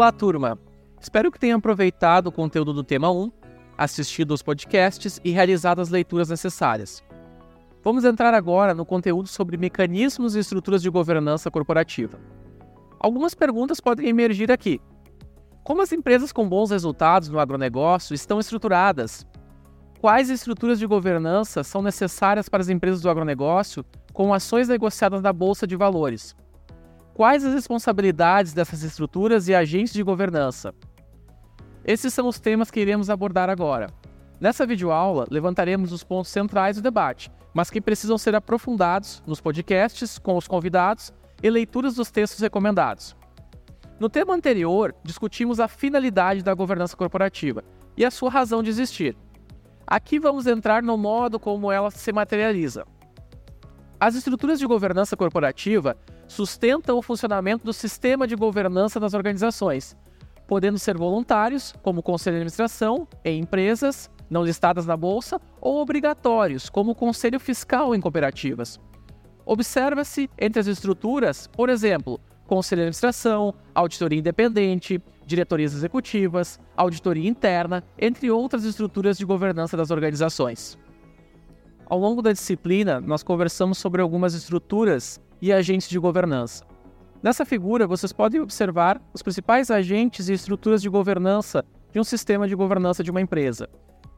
Olá, turma! Espero que tenham aproveitado o conteúdo do tema 1, assistido aos podcasts e realizado as leituras necessárias. Vamos entrar agora no conteúdo sobre mecanismos e estruturas de governança corporativa. Algumas perguntas podem emergir aqui. Como as empresas com bons resultados no agronegócio estão estruturadas? Quais estruturas de governança são necessárias para as empresas do agronegócio com ações negociadas na Bolsa de Valores? Quais as responsabilidades dessas estruturas e agentes de governança? Esses são os temas que iremos abordar agora. Nessa videoaula, levantaremos os pontos centrais do debate, mas que precisam ser aprofundados nos podcasts com os convidados e leituras dos textos recomendados. No tema anterior, discutimos a finalidade da governança corporativa e a sua razão de existir. Aqui vamos entrar no modo como ela se materializa. As estruturas de governança corporativa sustentam o funcionamento do sistema de governança das organizações, podendo ser voluntários, como conselho de administração, em empresas não listadas na bolsa, ou obrigatórios, como conselho fiscal em cooperativas. Observa-se entre as estruturas, por exemplo, conselho de administração, auditoria independente, diretorias executivas, auditoria interna, entre outras estruturas de governança das organizações. Ao longo da disciplina, nós conversamos sobre algumas estruturas e agentes de governança. Nessa figura, vocês podem observar os principais agentes e estruturas de governança de um sistema de governança de uma empresa.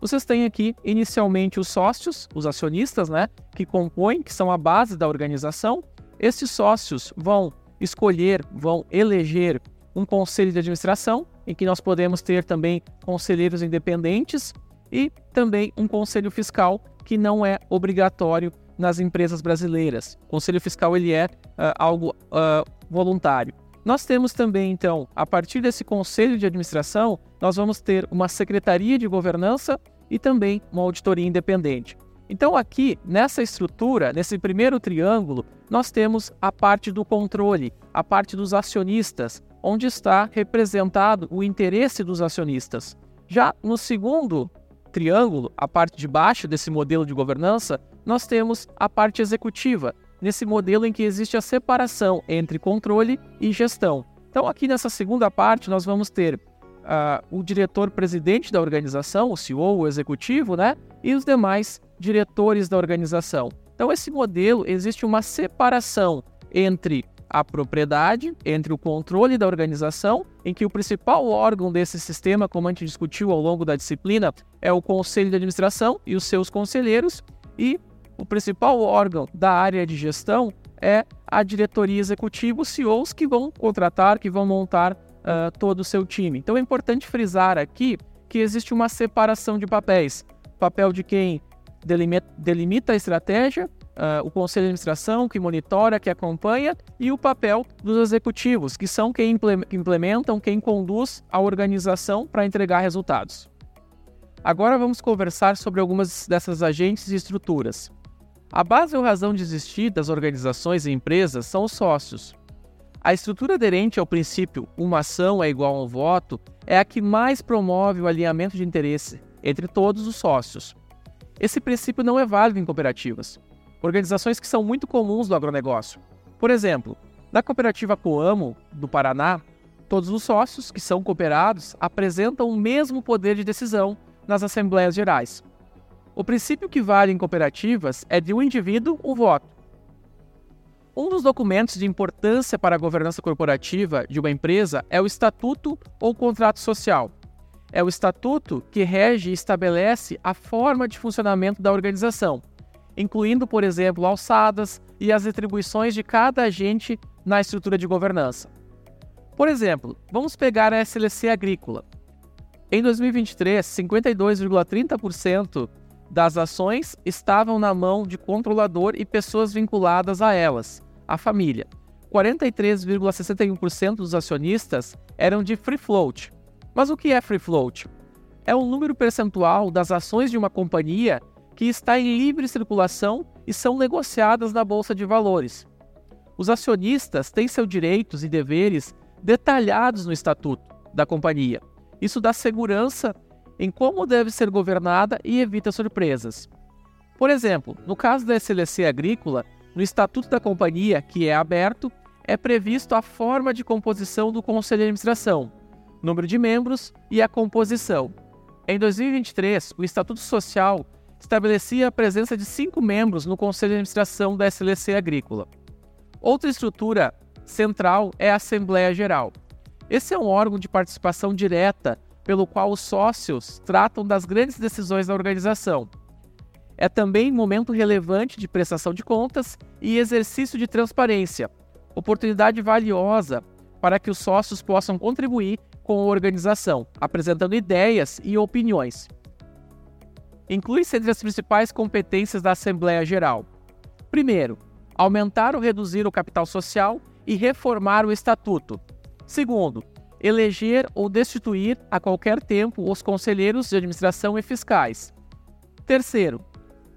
Vocês têm aqui, inicialmente, os sócios, os acionistas, né, que compõem, que são a base da organização. Esses sócios vão escolher, vão eleger um conselho de administração, em que nós podemos ter também conselheiros independentes e também um conselho fiscal que não é obrigatório nas empresas brasileiras. O conselho fiscal ele é uh, algo uh, voluntário. Nós temos também, então, a partir desse conselho de administração, nós vamos ter uma secretaria de governança e também uma auditoria independente. Então, aqui nessa estrutura, nesse primeiro triângulo, nós temos a parte do controle, a parte dos acionistas, onde está representado o interesse dos acionistas. Já no segundo triângulo, a parte de baixo desse modelo de governança, nós temos a parte executiva, nesse modelo em que existe a separação entre controle e gestão. Então, aqui nessa segunda parte, nós vamos ter uh, o diretor-presidente da organização, o CEO, o executivo, né? E os demais diretores da organização. Então, esse modelo existe uma separação entre a propriedade, entre o controle da organização, em que o principal órgão desse sistema, como a gente discutiu ao longo da disciplina, é o conselho de administração e os seus conselheiros, e o principal órgão da área de gestão é a diretoria executiva, os CEOs que vão contratar, que vão montar uh, todo o seu time. Então é importante frisar aqui que existe uma separação de papéis. Papel de quem delimita, delimita a estratégia, uh, o conselho de administração que monitora, que acompanha, e o papel dos executivos, que são quem implementam, quem conduz a organização para entregar resultados. Agora vamos conversar sobre algumas dessas agentes e estruturas. A base ou razão de existir das organizações e empresas são os sócios. A estrutura aderente ao princípio uma ação é igual a um voto é a que mais promove o alinhamento de interesse entre todos os sócios. Esse princípio não é válido em cooperativas, organizações que são muito comuns do agronegócio. Por exemplo, na cooperativa Coamo, do Paraná, todos os sócios que são cooperados apresentam o mesmo poder de decisão nas assembleias gerais. O princípio que vale em cooperativas é de um indivíduo, um voto. Um dos documentos de importância para a governança corporativa de uma empresa é o estatuto ou contrato social. É o estatuto que rege e estabelece a forma de funcionamento da organização, incluindo, por exemplo, alçadas e as atribuições de cada agente na estrutura de governança. Por exemplo, vamos pegar a SLC agrícola. Em 2023, 52,30% das ações estavam na mão de controlador e pessoas vinculadas a elas, a família. 43,61% dos acionistas eram de free float. Mas o que é free float? É o número percentual das ações de uma companhia que está em livre circulação e são negociadas na bolsa de valores. Os acionistas têm seus direitos e deveres detalhados no estatuto da companhia. Isso dá segurança em como deve ser governada e evita surpresas. Por exemplo, no caso da SLC agrícola, no estatuto da companhia, que é aberto, é previsto a forma de composição do conselho de administração, número de membros e a composição. Em 2023, o Estatuto Social estabelecia a presença de cinco membros no Conselho de Administração da SLC Agrícola. Outra estrutura central é a Assembleia Geral. Esse é um órgão de participação direta pelo qual os sócios tratam das grandes decisões da organização. É também momento relevante de prestação de contas e exercício de transparência, oportunidade valiosa para que os sócios possam contribuir com a organização, apresentando ideias e opiniões. Inclui-se entre as principais competências da Assembleia Geral. Primeiro, aumentar ou reduzir o capital social e reformar o estatuto. Segundo, eleger ou destituir a qualquer tempo os conselheiros de administração e fiscais. Terceiro,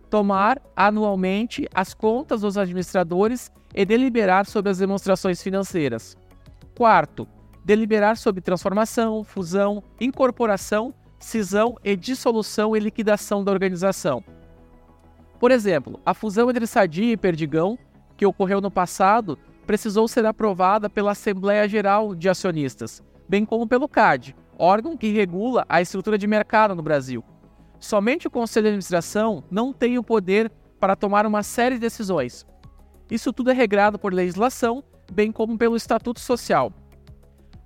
tomar anualmente as contas dos administradores e deliberar sobre as demonstrações financeiras. Quarto, deliberar sobre transformação, fusão, incorporação, cisão e dissolução e liquidação da organização. Por exemplo, a fusão entre Sadia e Perdigão, que ocorreu no passado, precisou ser aprovada pela Assembleia Geral de Acionistas, bem como pelo CAD, órgão que regula a estrutura de mercado no Brasil. Somente o Conselho de Administração não tem o poder para tomar uma série de decisões. Isso tudo é regrado por legislação, bem como pelo Estatuto Social.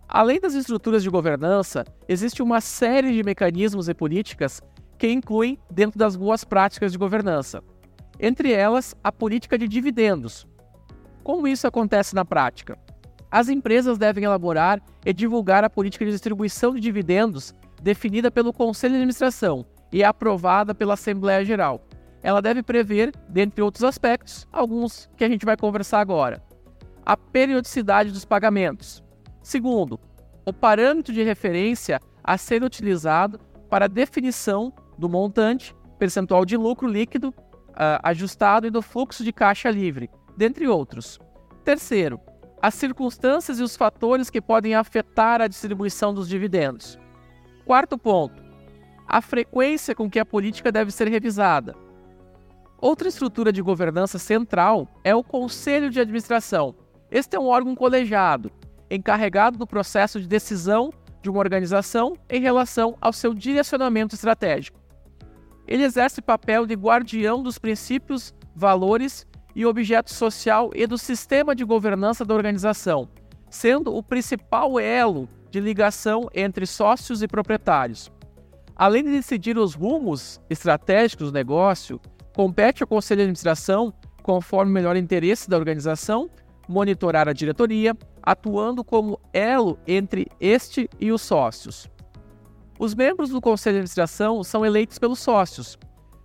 Além das estruturas de governança, existe uma série de mecanismos e políticas que incluem dentro das boas práticas de governança. Entre elas, a política de dividendos. Como isso acontece na prática? As empresas devem elaborar e divulgar a política de distribuição de dividendos definida pelo Conselho de Administração e aprovada pela Assembleia Geral. Ela deve prever, dentre outros aspectos, alguns que a gente vai conversar agora. A periodicidade dos pagamentos. Segundo, o parâmetro de referência a ser utilizado para a definição do montante, percentual de lucro líquido uh, ajustado e do fluxo de caixa livre, dentre outros. Terceiro, as circunstâncias e os fatores que podem afetar a distribuição dos dividendos. Quarto ponto, a frequência com que a política deve ser revisada. Outra estrutura de governança central é o Conselho de Administração. Este é um órgão colegiado, encarregado do processo de decisão de uma organização em relação ao seu direcionamento estratégico. Ele exerce papel de guardião dos princípios, valores e objeto social e do sistema de governança da organização, sendo o principal elo de ligação entre sócios e proprietários. Além de decidir os rumos estratégicos do negócio, compete ao Conselho de Administração, conforme o melhor interesse da organização, monitorar a diretoria, atuando como elo entre este e os sócios. Os membros do Conselho de Administração são eleitos pelos sócios.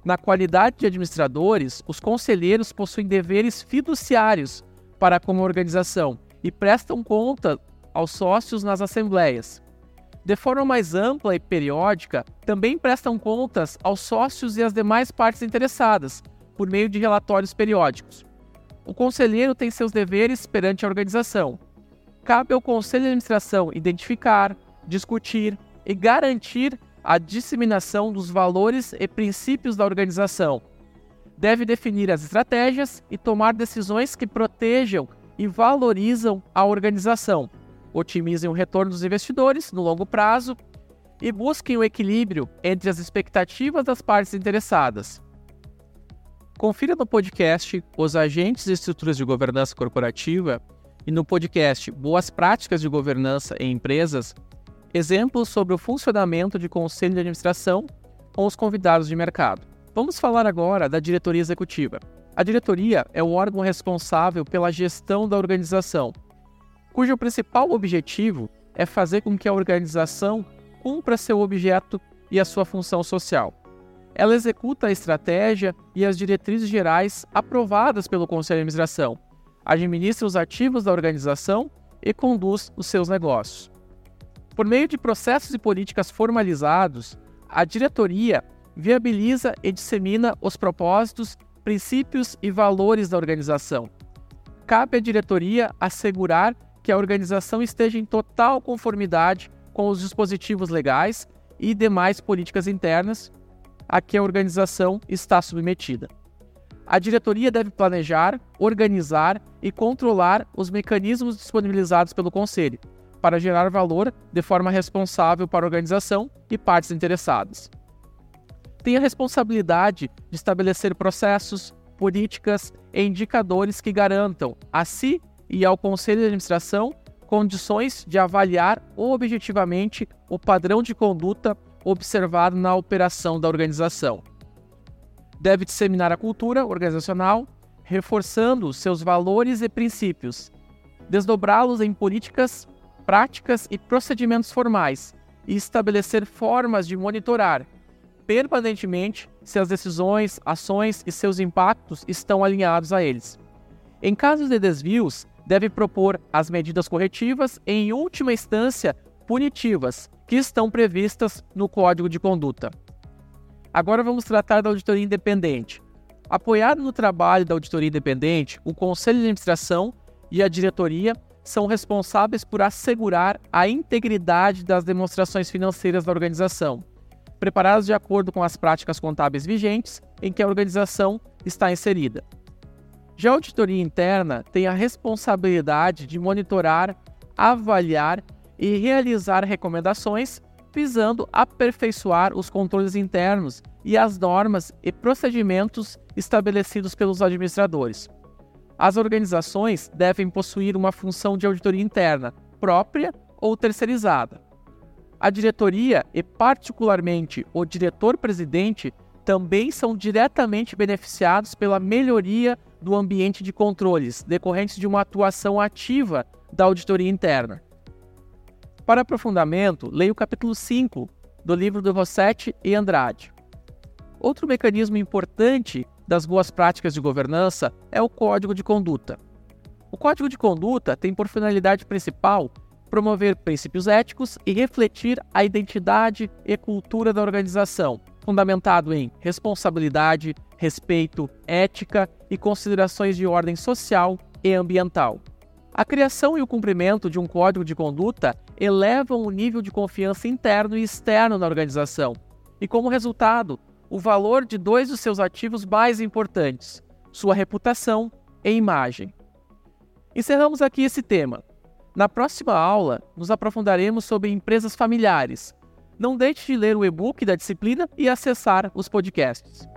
Na qualidade de administradores, os conselheiros possuem deveres fiduciários para com a organização e prestam conta aos sócios nas assembleias de forma mais ampla e periódica, também prestam contas aos sócios e às demais partes interessadas, por meio de relatórios periódicos. O conselheiro tem seus deveres perante a organização. Cabe ao conselho de administração identificar, discutir e garantir a disseminação dos valores e princípios da organização. Deve definir as estratégias e tomar decisões que protejam e valorizam a organização otimizem o retorno dos investidores no longo prazo e busquem o equilíbrio entre as expectativas das partes interessadas. Confira no podcast Os Agentes e Estruturas de Governança Corporativa e no podcast Boas Práticas de Governança em Empresas exemplos sobre o funcionamento de conselho de administração com os convidados de mercado. Vamos falar agora da diretoria executiva. A diretoria é o órgão responsável pela gestão da organização cujo principal objetivo é fazer com que a organização cumpra seu objeto e a sua função social. Ela executa a estratégia e as diretrizes gerais aprovadas pelo Conselho de Administração, administra os ativos da organização e conduz os seus negócios. Por meio de processos e políticas formalizados, a diretoria viabiliza e dissemina os propósitos, princípios e valores da organização. Cabe à diretoria assegurar que a organização esteja em total conformidade com os dispositivos legais e demais políticas internas a que a organização está submetida. A diretoria deve planejar, organizar e controlar os mecanismos disponibilizados pelo Conselho, para gerar valor de forma responsável para a organização e partes interessadas. Tem a responsabilidade de estabelecer processos, políticas e indicadores que garantam a si e ao conselho de administração condições de avaliar objetivamente o padrão de conduta observado na operação da organização. Deve disseminar a cultura organizacional, reforçando seus valores e princípios, desdobrá-los em políticas, práticas e procedimentos formais e estabelecer formas de monitorar permanentemente se as decisões, ações e seus impactos estão alinhados a eles. Em casos de desvios, deve propor as medidas corretivas e, em última instância, punitivas, que estão previstas no Código de Conduta. Agora vamos tratar da auditoria independente. Apoiado no trabalho da auditoria independente, o Conselho de Administração e a diretoria são responsáveis por assegurar a integridade das demonstrações financeiras da organização, preparadas de acordo com as práticas contábeis vigentes em que a organização está inserida. Já a auditoria interna tem a responsabilidade de monitorar, avaliar e realizar recomendações visando aperfeiçoar os controles internos e as normas e procedimentos estabelecidos pelos administradores. As organizações devem possuir uma função de auditoria interna própria ou terceirizada. A diretoria e, particularmente, o diretor-presidente também são diretamente beneficiados pela melhoria do ambiente de controles decorrentes de uma atuação ativa da auditoria interna. Para aprofundamento, leia o capítulo 5 do livro do Rossetti e Andrade. Outro mecanismo importante das boas práticas de governança é o Código de Conduta. O Código de Conduta tem por finalidade principal promover princípios éticos e refletir a identidade e cultura da organização, fundamentado em responsabilidade, respeito, ética e considerações de ordem social e ambiental. A criação e o cumprimento de um código de conduta elevam o nível de confiança interno e externo na organização, e, como resultado, o valor de dois dos seus ativos mais importantes, sua reputação e imagem. Encerramos aqui esse tema. Na próxima aula, nos aprofundaremos sobre empresas familiares. Não deixe de ler o e-book da disciplina e acessar os podcasts.